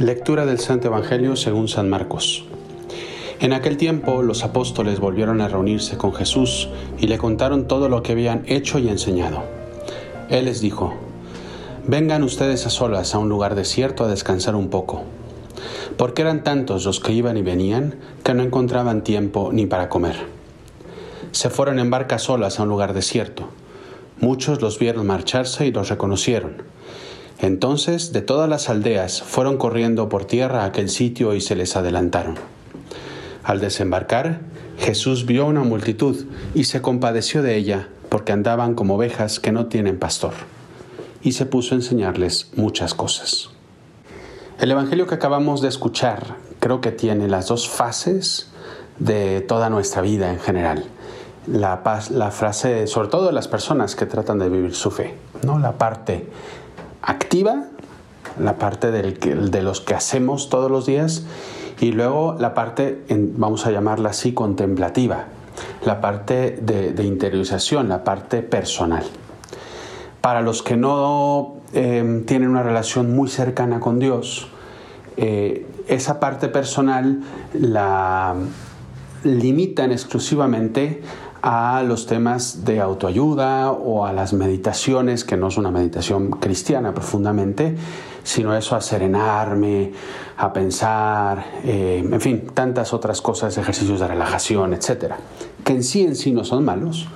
Lectura del Santo Evangelio según San Marcos. En aquel tiempo los apóstoles volvieron a reunirse con Jesús y le contaron todo lo que habían hecho y enseñado. Él les dijo, Vengan ustedes a solas a un lugar desierto a descansar un poco, porque eran tantos los que iban y venían que no encontraban tiempo ni para comer. Se fueron en barca solas a un lugar desierto. Muchos los vieron marcharse y los reconocieron entonces de todas las aldeas fueron corriendo por tierra a aquel sitio y se les adelantaron. Al desembarcar, Jesús vio una multitud y se compadeció de ella, porque andaban como ovejas que no tienen pastor, y se puso a enseñarles muchas cosas. El Evangelio que acabamos de escuchar creo que tiene las dos fases de toda nuestra vida en general. La, frase, sobre todo de las personas que tratan de vivir su fe, ¿no? la parte la parte de los que hacemos todos los días, y luego la parte, vamos a llamarla así, contemplativa, la parte de, interiorización, la parte personal. Para los que no em, tienen una relación muy cercana con Dios, eh, esa parte personal la limitan exclusivamente a los temas de autoayuda o a las meditaciones, que no es una meditación cristiana profundamente, sino eso a serenarme, a pensar, eh, en fin, tantas otras cosas, ejercicios de relajación, etcétera, que en sí en sí no son malos,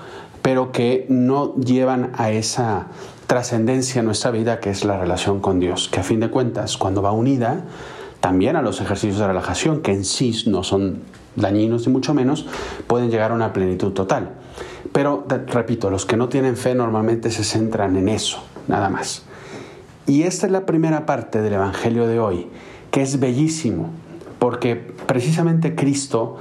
pero que no llevan a esa trascendencia en nuestra vida que es la relación con Dios, que a fin de cuentas, cuando va unida también a los ejercicios de relajación, que en sí no son dañinos y mucho menos, pueden llegar a una plenitud total. Pero, repito, los que no tienen fe normalmente se centran en eso, nada más. Y esta es la primera parte del Evangelio de hoy, que es bellísimo, porque precisamente Cristo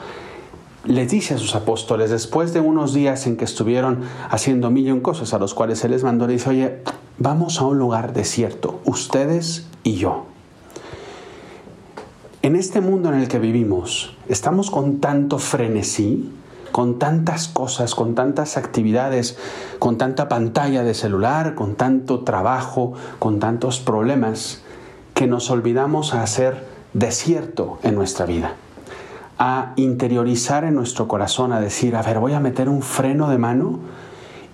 les dice a sus apóstoles, después de unos días en que estuvieron haciendo millón cosas a los cuales Él les mandó, le dice, oye, vamos a un lugar desierto, ustedes y yo. En este mundo en el que vivimos, estamos con tanto frenesí, con tantas cosas, con tantas actividades, con tanta pantalla de celular, con tanto trabajo, con tantos problemas, que nos olvidamos a hacer desierto en nuestra vida, a interiorizar en nuestro corazón, a decir, a ver, voy a meter un freno de mano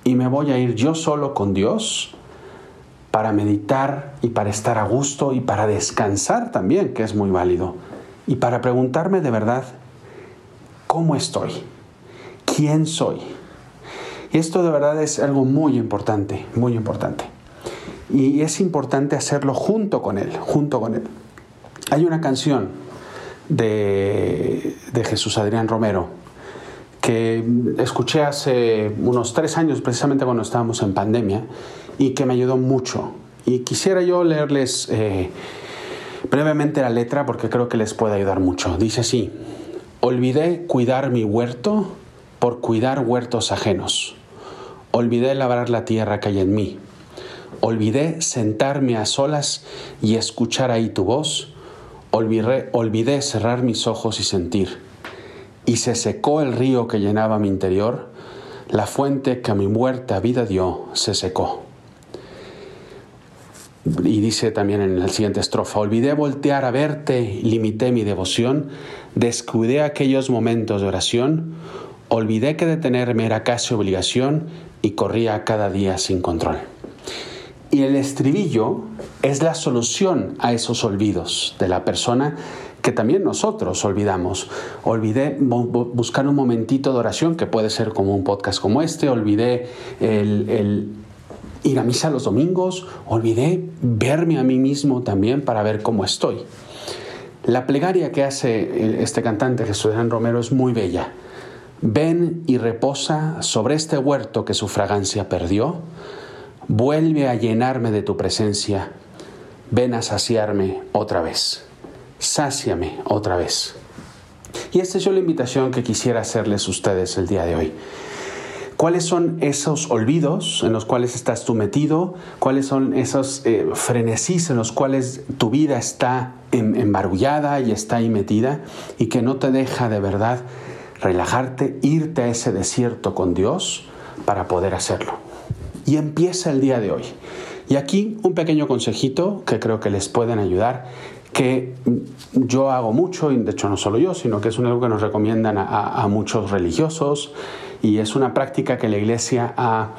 y me voy a ir yo solo con Dios para meditar y para estar a gusto y para descansar también, que es muy válido. Y para preguntarme de verdad, ¿cómo estoy? ¿Quién soy? Y esto de verdad es algo muy importante, muy importante. Y es importante hacerlo junto con Él, junto con Él. Hay una canción de, de Jesús Adrián Romero que escuché hace unos tres años, precisamente cuando estábamos en pandemia, y que me ayudó mucho. Y quisiera yo leerles eh, brevemente la letra porque creo que les puede ayudar mucho. Dice así, olvidé cuidar mi huerto por cuidar huertos ajenos. Olvidé labrar la tierra que hay en mí. Olvidé sentarme a solas y escuchar ahí tu voz. Olvidé, olvidé cerrar mis ojos y sentir. Y se secó el río que llenaba mi interior. La fuente que a mi muerta vida dio se secó. Y dice también en la siguiente estrofa, olvidé voltear a verte, limité mi devoción, descuidé aquellos momentos de oración, olvidé que detenerme era casi obligación y corría cada día sin control. Y el estribillo es la solución a esos olvidos de la persona que también nosotros olvidamos. Olvidé buscar un momentito de oración, que puede ser como un podcast como este, olvidé el ir a misa los domingos, olvidé verme a mí mismo también para ver cómo estoy. La plegaria que hace este cantante Jesús Romero es muy bella. Ven y reposa sobre este huerto que su fragancia perdió. Vuelve a llenarme de tu presencia. Ven a saciarme otra vez. Sáciame otra vez. Y esta es yo la invitación que quisiera hacerles ustedes el día de hoy. ¿Cuáles son esos olvidos en los cuales estás tú metido? ¿Cuáles son esos eh, en los cuales tu vida está embarullada y está ahí metida y que no te deja de verdad relajarte, irte a ese desierto con Dios para poder hacerlo? y empieza el día de hoy. Y aquí un pequeño consejito que creo que les pueden ayudar que yo hago mucho, y de hecho no solo yo, sino que es algo que nos recomiendan a, muchos religiosos y es una práctica que la Iglesia ha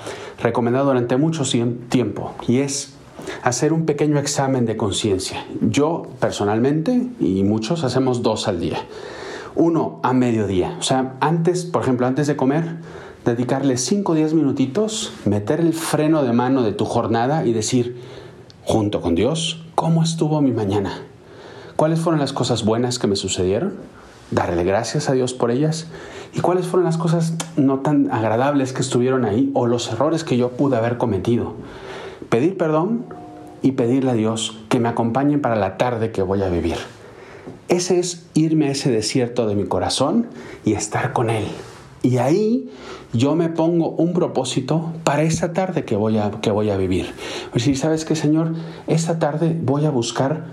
recomendado durante mucho tiempo y es hacer un pequeño examen de conciencia. Yo personalmente y muchos hacemos dos al día. Uno a mediodía, o sea, antes, por ejemplo, antes de comer, dedicarle 5 o 10 minutitos, meter el freno de mano de tu jornada y decir, junto con Dios, ¿cómo estuvo mi mañana? ¿Cuáles fueron las cosas buenas que me sucedieron? Darle gracias a Dios por ellas. ¿Y cuáles fueron las cosas no tan agradables que estuvieron ahí o los errores que yo pude haber cometido? Pedir perdón y pedirle a Dios que me acompañe para la tarde que voy a vivir. Ese es irme a ese desierto de mi corazón y estar con Él. Y ahí yo me pongo un propósito para esa tarde que voy a, que voy a vivir. Es decir, ¿sabes qué, Señor? Esta tarde voy a buscar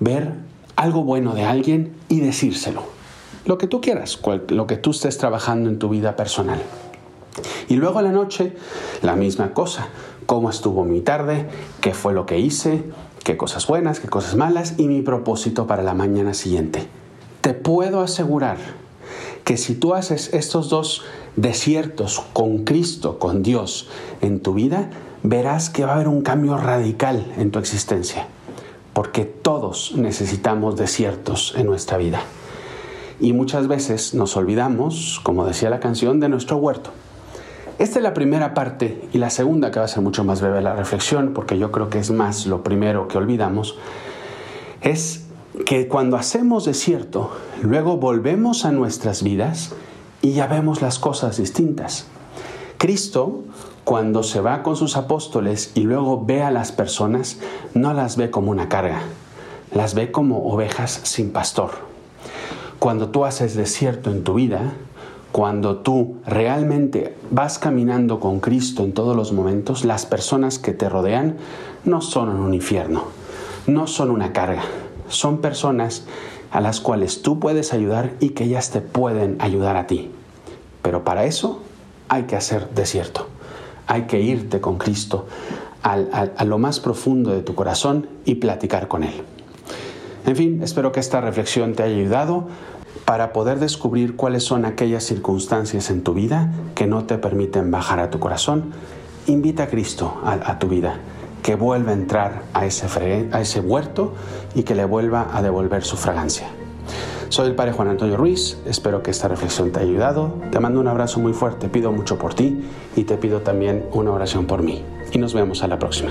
ver algo bueno de alguien y decírselo. Lo que tú quieras, lo que tú estés trabajando en tu vida personal. Y luego a la noche, la misma cosa. ¿Cómo estuvo mi tarde? ¿Qué fue lo que hice? ¿Qué cosas buenas? ¿Qué cosas malas? Y mi propósito para la mañana siguiente. Te puedo asegurar que si tú haces estos dos desiertos con Cristo, con Dios en tu vida, verás que va a haber un cambio radical en tu existencia porque todos necesitamos desiertos en nuestra vida. Y muchas veces nos olvidamos, como decía la canción, de nuestro huerto. Esta es la primera parte y la segunda, que va a ser mucho más breve la reflexión, porque yo creo que es más lo primero que olvidamos, es que cuando hacemos desierto, luego volvemos a nuestras vidas y ya vemos las cosas distintas. Cristo cuando se va con sus apóstoles y luego ve a las personas, no las ve como una carga, las ve como ovejas sin pastor. Cuando tú haces desierto en tu vida, cuando tú realmente vas caminando con Cristo en todos los momentos, las personas que te rodean no son un infierno, no son una carga, son personas a las cuales tú puedes ayudar y que ellas te pueden ayudar a ti. Pero para eso hay que hacer desierto hay que irte con Cristo a lo más profundo de tu corazón y platicar con Él. En fin, espero que esta reflexión te haya ayudado para poder descubrir cuáles son aquellas circunstancias en tu vida que no te permiten bajar a tu corazón. Invita a Cristo a, tu vida, que vuelva a entrar a ese, a ese huerto y que le vuelva a devolver su fragancia. Soy el Padre Juan Antonio Ruiz, espero que esta reflexión te haya ayudado. Te mando un abrazo muy fuerte, pido mucho por ti y te pido también una oración por mí. Y nos vemos a la próxima.